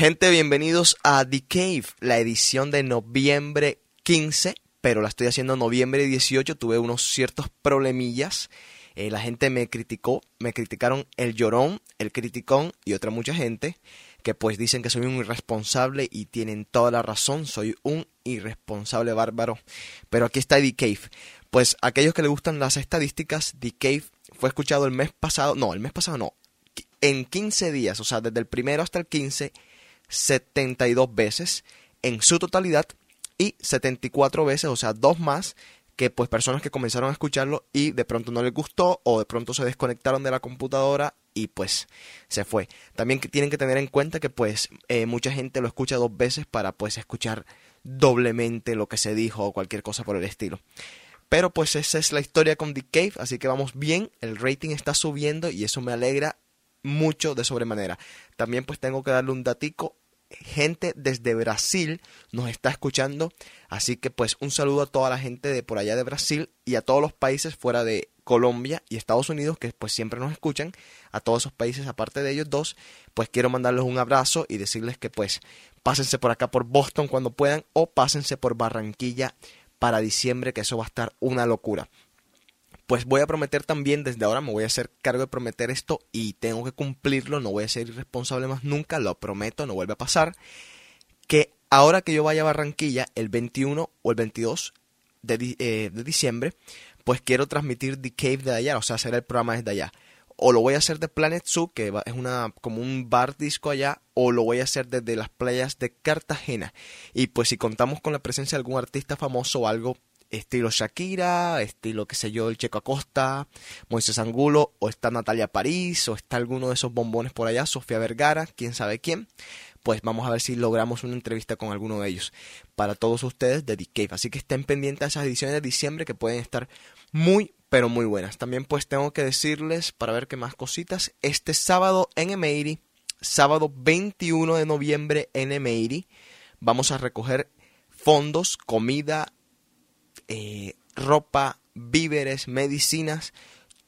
Gente, bienvenidos a The Cave, la edición de noviembre 15, pero la estoy haciendo noviembre 18. Tuve unos ciertos problemillas. Eh, la gente me criticó, me criticaron el llorón, el criticón y otra mucha gente que pues dicen que soy un irresponsable y tienen toda la razón, soy un irresponsable bárbaro. Pero aquí está The Cave. Pues aquellos que les gustan las estadísticas, The Cave fue escuchado el mes pasado, no, el mes pasado no, en 15 días, o sea, desde el primero hasta el 15 72 veces en su totalidad y 74 veces, o sea, dos más que pues personas que comenzaron a escucharlo y de pronto no les gustó o de pronto se desconectaron de la computadora y pues se fue. También tienen que tener en cuenta que pues eh, mucha gente lo escucha dos veces para pues escuchar doblemente lo que se dijo o cualquier cosa por el estilo. Pero pues esa es la historia con The Cave, así que vamos bien, el rating está subiendo y eso me alegra mucho de sobremanera. También pues tengo que darle un datico gente desde Brasil nos está escuchando. Así que pues un saludo a toda la gente de por allá de Brasil y a todos los países fuera de Colombia y Estados Unidos que pues siempre nos escuchan. A todos esos países aparte de ellos dos, pues quiero mandarles un abrazo y decirles que pues pásense por acá por Boston cuando puedan o pásense por Barranquilla para diciembre que eso va a estar una locura pues voy a prometer también, desde ahora me voy a hacer cargo de prometer esto y tengo que cumplirlo, no voy a ser irresponsable más nunca, lo prometo, no vuelve a pasar, que ahora que yo vaya a Barranquilla el 21 o el 22 de, eh, de diciembre, pues quiero transmitir The Cave de allá, o sea, hacer el programa desde allá. O lo voy a hacer de Planet Zoo, que es una como un bar disco allá, o lo voy a hacer desde las playas de Cartagena. Y pues si contamos con la presencia de algún artista famoso o algo, estilo Shakira, estilo, qué sé yo, el Checo Acosta, Moisés Angulo, o está Natalia París, o está alguno de esos bombones por allá, Sofía Vergara, quién sabe quién. Pues vamos a ver si logramos una entrevista con alguno de ellos para todos ustedes de. Así que estén pendientes a esas ediciones de diciembre que pueden estar muy, pero muy buenas. También pues tengo que decirles, para ver qué más cositas, este sábado en Emery, sábado 21 de noviembre en Emery, vamos a recoger fondos, comida, eh, ropa, víveres, medicinas,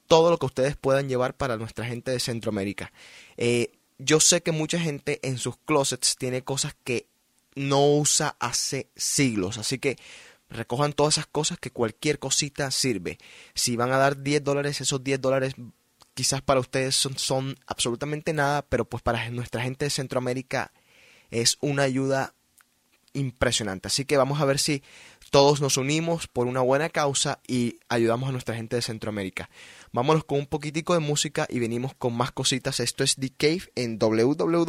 todo lo que ustedes puedan llevar para nuestra gente de Centroamérica. Eh, yo sé que mucha gente en sus closets tiene cosas que no usa hace siglos, así que recojan todas esas cosas que cualquier cosita sirve. Si van a dar 10 dólares, esos 10 dólares quizás para ustedes son, son absolutamente nada, pero pues para nuestra gente de Centroamérica es una ayuda impresionante. Así que vamos a ver si todos nos unimos por una buena causa y ayudamos a nuestra gente de Centroamérica. Vámonos con un poquitico de música y venimos con más cositas. Esto es The Cave en www.djc.com.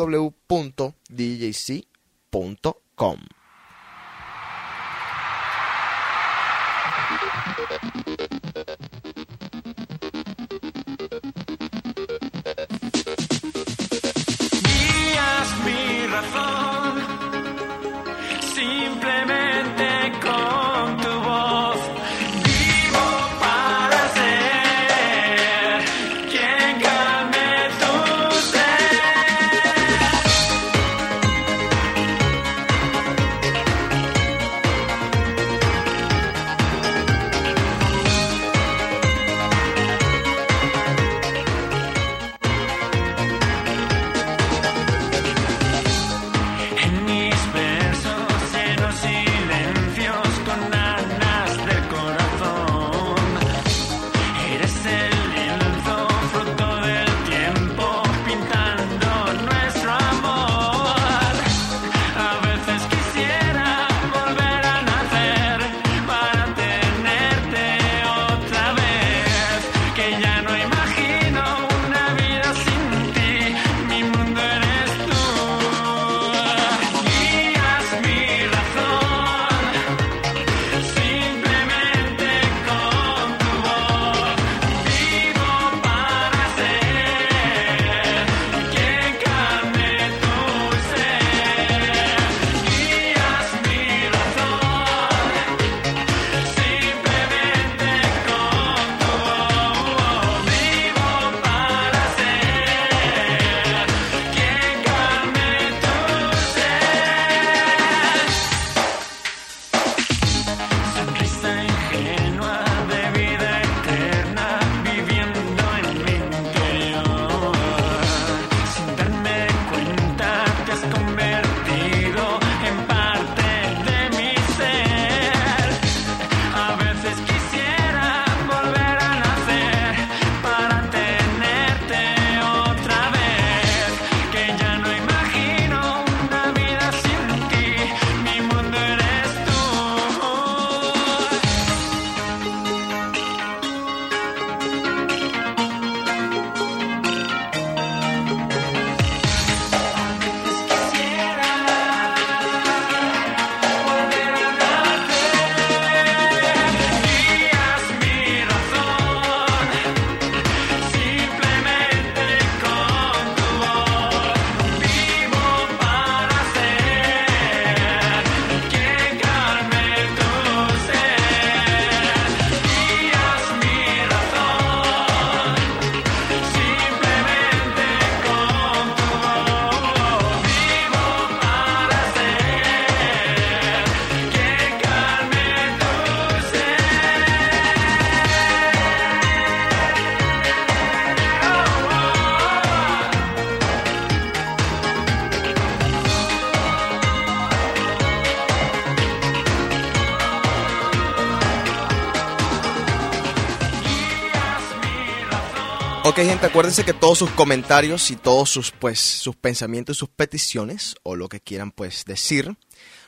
Gente, acuérdense que todos sus comentarios y todos sus, pues, sus pensamientos sus peticiones, o lo que quieran, pues, decir,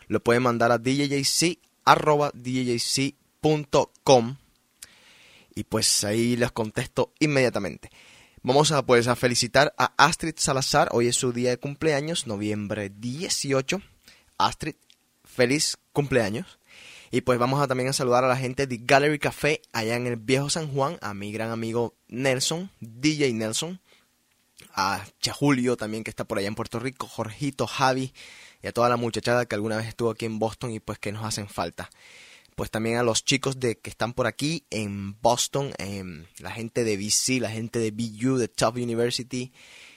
lo pueden mandar a djjc.com y pues ahí les contesto inmediatamente. Vamos a, pues, a felicitar a Astrid Salazar, hoy es su día de cumpleaños, noviembre 18. Astrid, feliz cumpleaños. Y pues vamos a también a saludar a la gente de Gallery Café allá en el viejo San Juan, a mi gran amigo Nelson, DJ Nelson, a Chajulio también que está por allá en Puerto Rico, Jorgito, Javi y a toda la muchachada que alguna vez estuvo aquí en Boston y pues que nos hacen falta. Pues también a los chicos de que están por aquí en Boston, la gente de BC, la gente de BU, de Tufts University.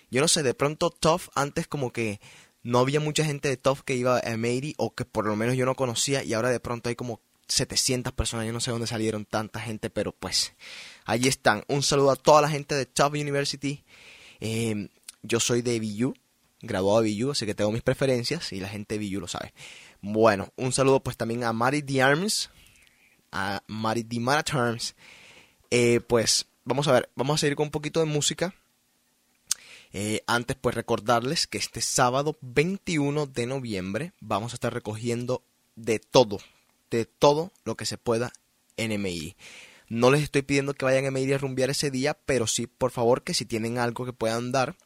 Yo no sé, de pronto Tufts antes como que no había mucha gente de Tufts que iba a Mary o que por lo menos yo no conocía y ahora de pronto hay como 700 personas, yo no sé dónde salieron tanta gente, pero pues allí están. Un saludo a toda la gente de Tufts University. Em, yo soy de BU, graduado de BU, así que tengo mis preferencias y la gente de BU lo sabe. Bueno, un saludo pues también a Mari D. Arms, a Mari D. Eh, pues vamos a ver, vamos a seguir con un poquito de música. Eh, antes, pues recordarles que este sábado 21 de noviembre vamos a estar recogiendo de todo, de todo lo que se pueda en MI. No les estoy pidiendo que vayan a MI a rumbear ese día, pero sí, por favor, que si tienen algo que puedan dar,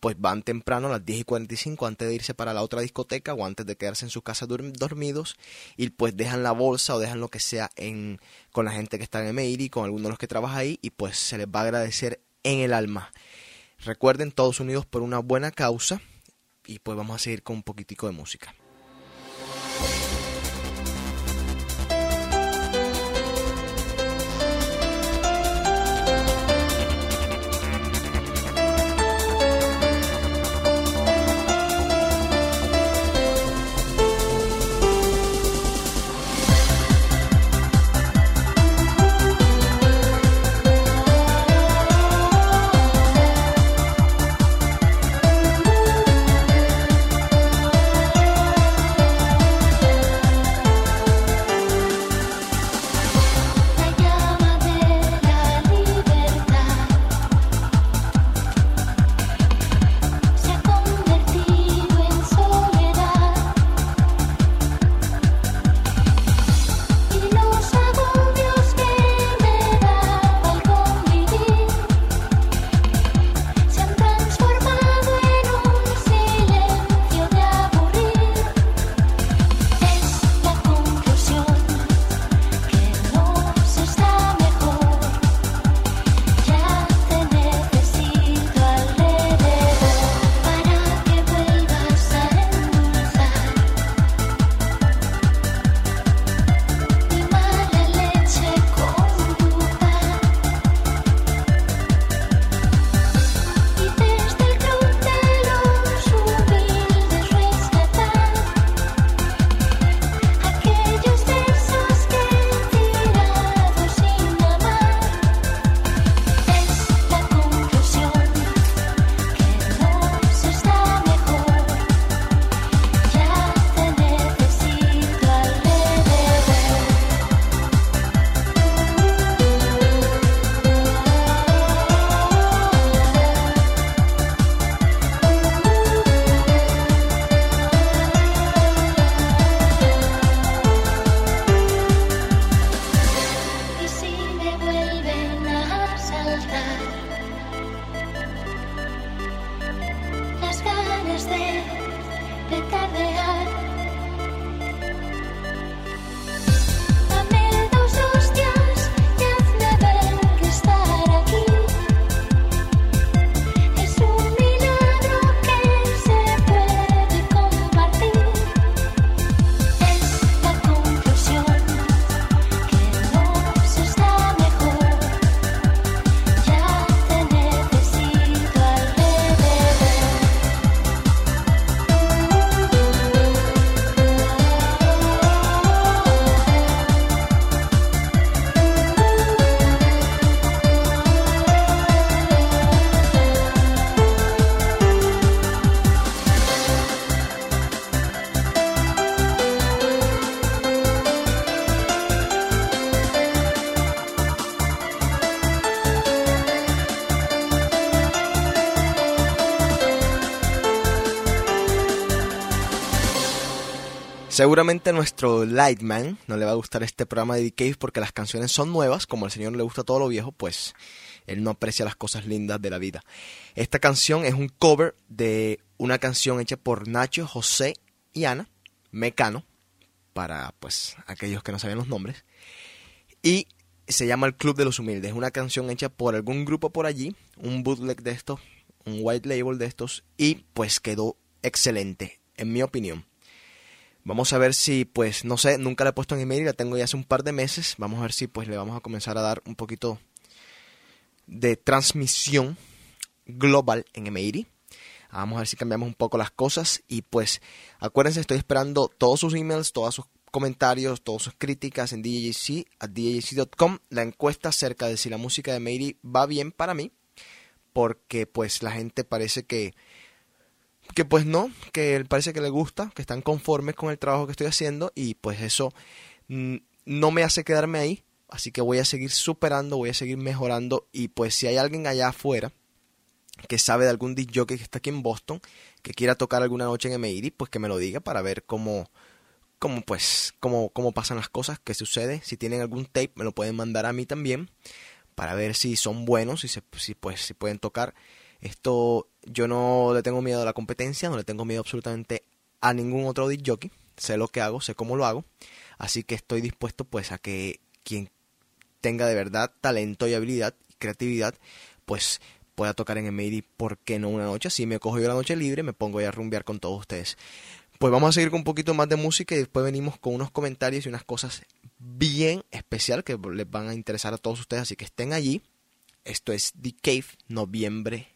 pues van temprano a las 10 y 45 antes de irse para la otra discoteca o antes de quedarse en su casa dormidos y pues dejan la bolsa o dejan lo que sea en, con la gente que está en y con algunos de los que trabaja ahí y pues se les va a agradecer en el alma. Recuerden, todos unidos por una buena causa. Y pues vamos a seguir con un poquitico de música. Seguramente a nuestro Lightman no le va a gustar este programa de Cave porque las canciones son nuevas, como al señor le gusta todo lo viejo, pues él no aprecia las cosas lindas de la vida. Esta canción es un cover de una canción hecha por Nacho, José y Ana, Mecano, para pues aquellos que no saben los nombres, y se llama El Club de los Humildes. Es una canción hecha por algún grupo por allí, un bootleg de estos, un white label de estos, y pues quedó excelente, en mi opinión. Vamos a ver si, pues, no sé, nunca la he puesto en email, la tengo ya hace un par de meses. Vamos a ver si, pues, le vamos a comenzar a dar un poquito de transmisión global en email. Vamos a ver si cambiamos un poco las cosas. Y pues, acuérdense, estoy esperando todos sus emails, todos sus comentarios, todas sus críticas en DJC, a DJC.com. La encuesta acerca de si la música de Meiri va bien para mí. Porque, pues, la gente parece que que pues no, que parece que le gusta, que están conformes con el trabajo que estoy haciendo y pues eso no me hace quedarme ahí, así que voy a seguir superando, voy a seguir mejorando y pues si hay alguien allá afuera que sabe de algún disc jockey que está aquí en Boston, que quiera tocar alguna noche en MIDI, pues que me lo diga para ver cómo, cómo pues, cómo, cómo pasan las cosas, qué sucede. Si tienen algún tape, me lo pueden mandar a mí también, para ver si son buenos, si, se, si, pues, si pueden tocar. Esto yo no le tengo miedo a la competencia, no le tengo miedo absolutamente a ningún otro disc jockey. Sé lo que hago, sé cómo lo hago. Así que estoy dispuesto pues a que quien tenga de verdad talento y habilidad y creatividad, pues pueda tocar en el MIDI, ¿por qué no una noche? Así me cojo yo la noche libre, me pongo a rumbear con todos ustedes. Pues vamos a seguir con un poquito más de música y después venimos con unos comentarios y unas cosas bien especial que les van a interesar a todos ustedes, así que estén allí. Esto es The Cave, noviembre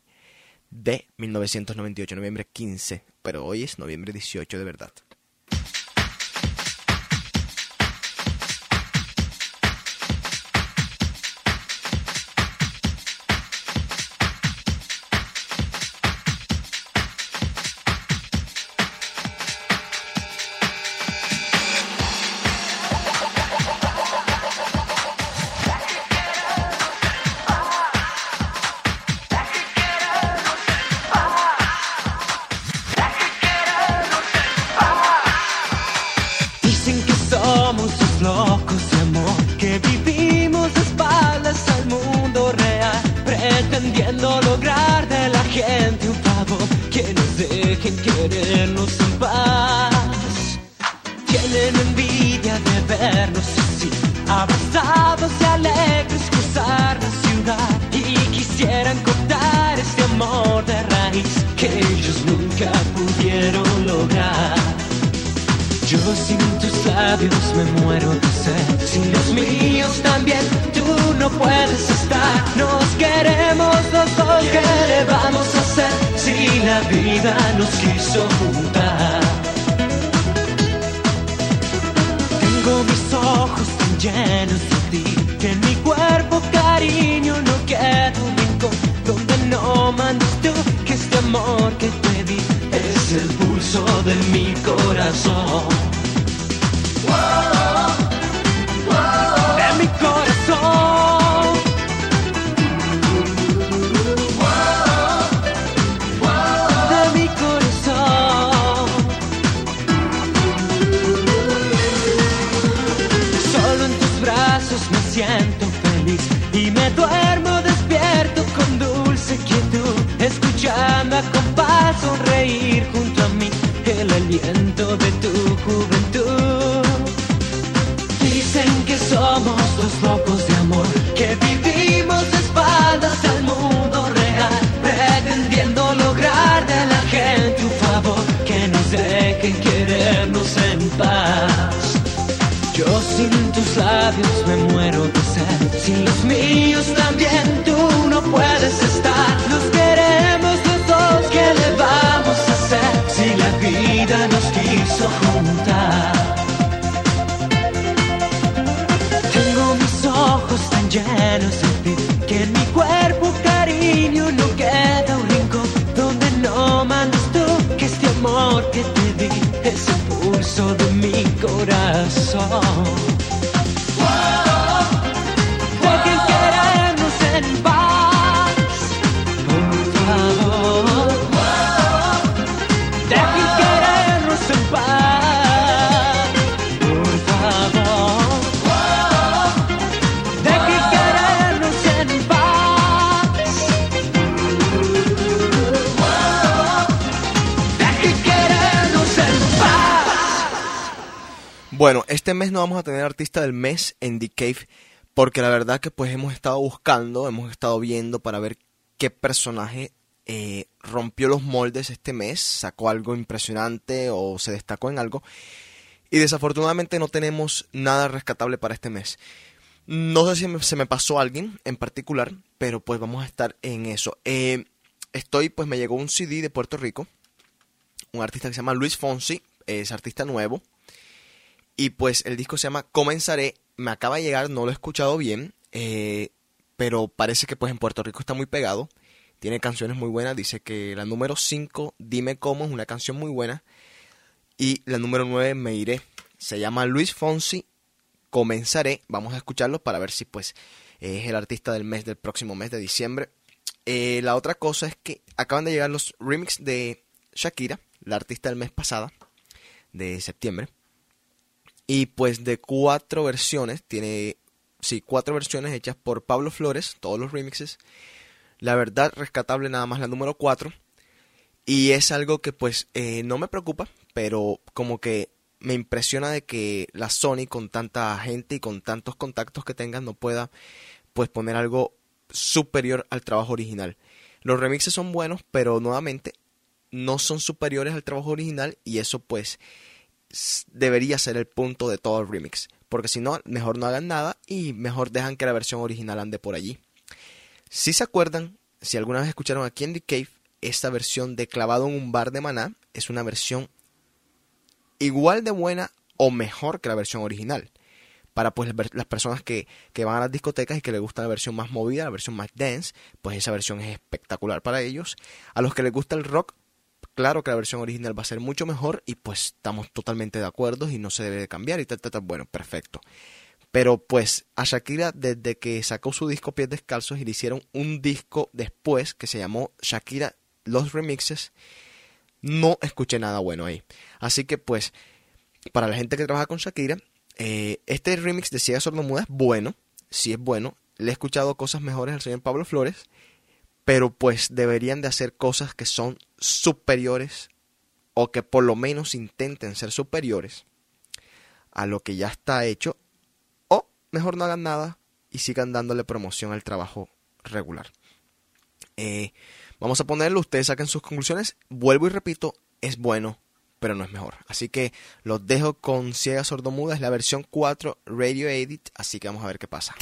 de 1998, noviembre 15, pero hoy es noviembre 18 de verdad. sin tus labios me muero de sed. Sin los míos también tú no puedes estar. Nos queremos los dos, ¿qué le vamos a hacer si la vida nos quiso juntar? Tengo mis ojos tan llenos de ti que en mi cuerpo cariño no queda un rincón donde no mandes tú que este amor que te di es el pulso de mi corazón. De mi corazón. De mi corazón. Solo en tus brazos me siento feliz y me duermo despierto con dulce quietud Escuchar con paz sonreír junto a mí el aliento de tu cubre Bueno, este mes no vamos a tener artista del mes en The Cave porque la verdad que pues hemos estado buscando, hemos estado viendo para ver qué personaje eh, rompió los moldes este mes, sacó algo impresionante o se destacó en algo. Y desafortunadamente no tenemos nada rescatable para este mes. No sé si se me pasó alguien en particular, pero pues vamos a estar en eso. Eh, estoy, pues me llegó un CD de Puerto Rico, un artista que se llama Luis Fonsi, es artista nuevo. Y pues el disco se llama Comenzaré, me acaba de llegar, no lo he escuchado bien, eh, pero parece que pues en Puerto Rico está muy pegado. Tiene canciones muy buenas. Dice que la número 5, Dime Cómo, es una canción muy buena. Y la número 9, Me Iré. Se llama Luis Fonsi. Comenzaré. Vamos a escucharlo para ver si pues es el artista del mes, del próximo mes de diciembre. Eh, la otra cosa es que acaban de llegar los remix de Shakira, la artista del mes pasada, de septiembre. Y pues de cuatro versiones, tiene, sí, cuatro versiones hechas por Pablo Flores, todos los remixes. La verdad, rescatable nada más la número 4. Y es algo que pues eh, no me preocupa, pero como que me impresiona de que la Sony con tanta gente y con tantos contactos que tengan no pueda pues poner algo superior al trabajo original. Los remixes son buenos, pero nuevamente no son superiores al trabajo original y eso pues debería ser el punto de todo el remix. Porque si no, mejor no hagan nada y mejor dejan que la versión original ande por allí. Si se acuerdan, si alguna vez escucharon aquí en The Cave, esta versión de Clavado en un bar de Maná es una versión igual de buena o mejor que la versión original. Para pues las personas que, que van a las discotecas y que les gusta la versión más movida, la versión más dance, pues esa versión es espectacular para ellos. A los que les gusta el rock, claro que la versión original va a ser mucho mejor y pues estamos totalmente de acuerdo y no se debe de cambiar y tal, tal, tal. Bueno, perfecto. Pero pues a Shakira desde que sacó su disco Pies Descalzos y le hicieron un disco después que se llamó Shakira Los Remixes, no escuché nada bueno ahí. Así que pues para la gente que trabaja con Shakira, eh, este remix de Ciega Sordomuda es bueno, sí es bueno. Le he escuchado cosas mejores al señor Pablo Flores, pero pues deberían de hacer cosas que son superiores o que por lo menos intenten ser superiores a lo que ya está hecho mejor no hagan nada y sigan dándole promoción al trabajo regular. Eh, vamos a ponerlo, ustedes saquen sus conclusiones. Vuelvo y repito, es bueno, pero no es mejor. Así que los dejo con Ciega Sordomuda, es la versión 4 Radio Edit, así que vamos a ver qué pasa.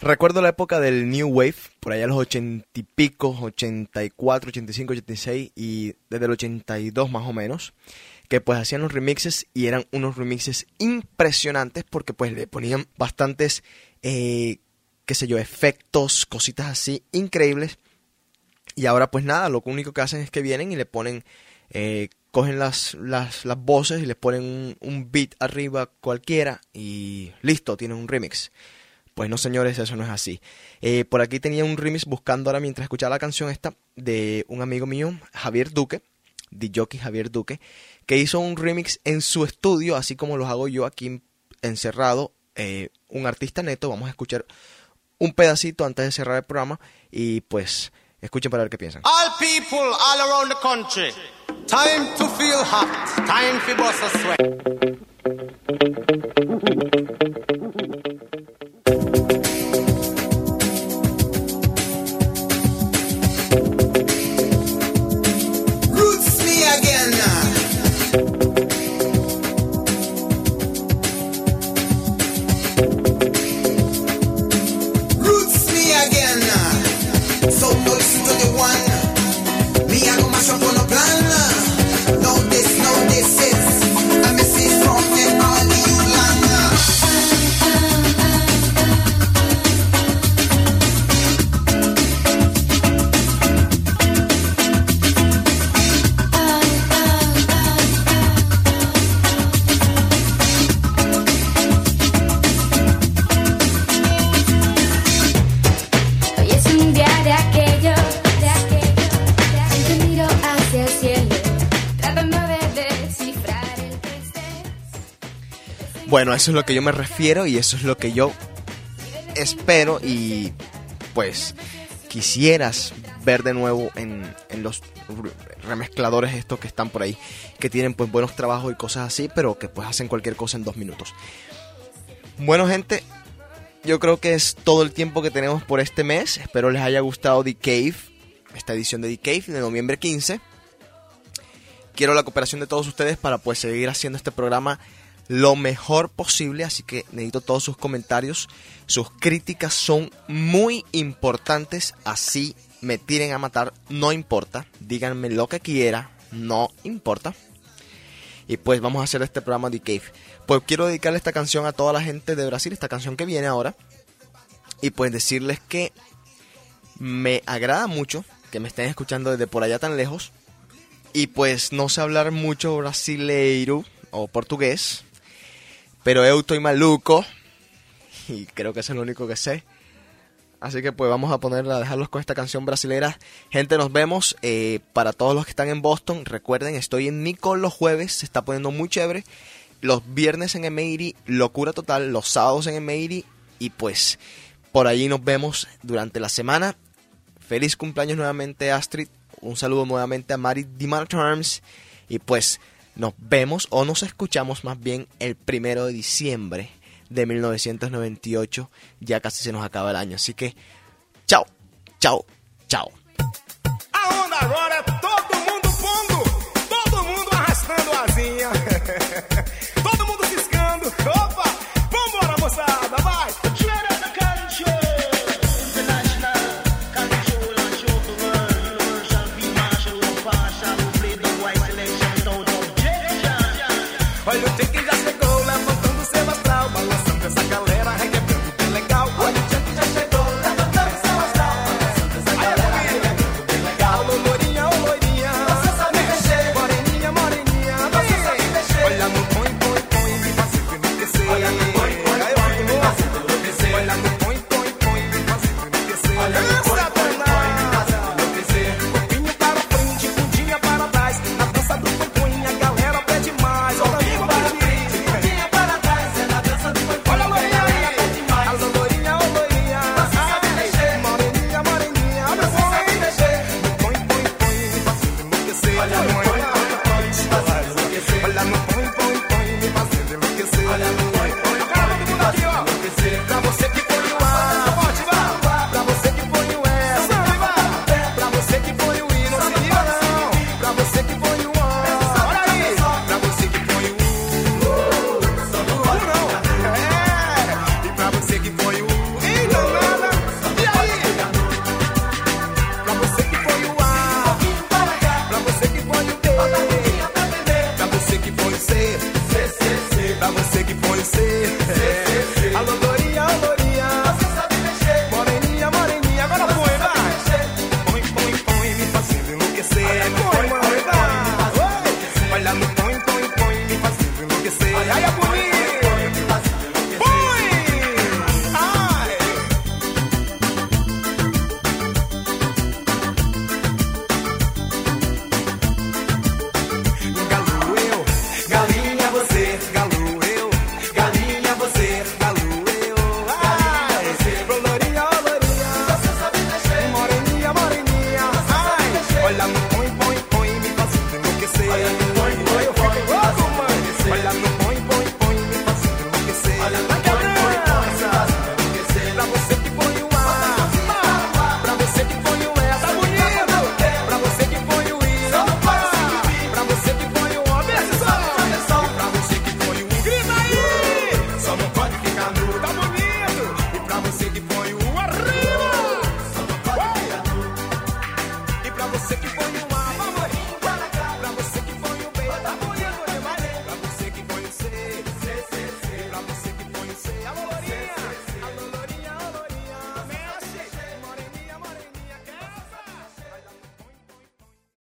Recuerdo la época del New Wave, por allá los ochenta y pico, 84, 85, 86 y desde el 82 más o menos, que pues hacían los remixes y eran unos remixes impresionantes porque pues le ponían bastantes, eh, qué sé yo, efectos, cositas así increíbles. Y ahora pues nada, lo único que hacen es que vienen y le ponen, eh, cogen las, las, las, voces y le ponen un, beat arriba cualquiera y listo, tienen un remix. Pues no, señores, eso no es así. Eh, por aquí tenía un remix buscando ahora mientras escuchaba la canción esta de un amigo mío, Javier Duque, jockey Javier Duque, que hizo un remix en su estudio, así como los hago yo aquí encerrado, eh, un artista neto. Vamos a escuchar un pedacito antes de cerrar el programa y pues escuchen para ver qué piensan. All people all around the country, time to feel hot, time for bust a sweat. Bueno, eso es lo que yo me refiero y eso es lo que yo espero y pues quisieras ver de nuevo en, los remezcladores estos que están por ahí, que tienen pues buenos trabajos y cosas así, pero que pues hacen cualquier cosa en dos minutos. Bueno gente, yo creo que es todo el tiempo que tenemos por este mes. Espero les haya gustado The Cave, esta edición de The Cave de noviembre 15. Quiero la cooperación de todos ustedes para pues seguir haciendo este programa lo mejor posible, así que necesito todos sus comentarios. Sus críticas son muy importantes, así me tiren a matar, no importa. Díganme lo que quiera, no importa. Y pues vamos a hacer este programa de Cave. Pues quiero dedicarle esta canción a toda la gente de Brasil, esta canción que viene ahora. Y pues decirles que me agrada mucho que me estén escuchando desde por allá tan lejos. Y pues no sé hablar mucho brasileiro o portugués, pero eu estoy maluco. Y creo que es lo único que sé. Así que pues vamos a ponerla, a dejarlos con esta canción brasilera. Gente, nos vemos. Eh, para todos los que están en Boston, recuerden, estoy en Nico los jueves, se está poniendo muy chévere. Los viernes en Emery, locura total. Los sábados en Emery. Y pues por allí nos vemos durante la semana. Feliz cumpleaños nuevamente Astrid. Un saludo nuevamente a Mari Terms. Y pues nos vemos o nos escuchamos más bien el primero de diciembre de 1998. Ya casi se nos acaba el año. Así que, chao, chao, chao. Olha,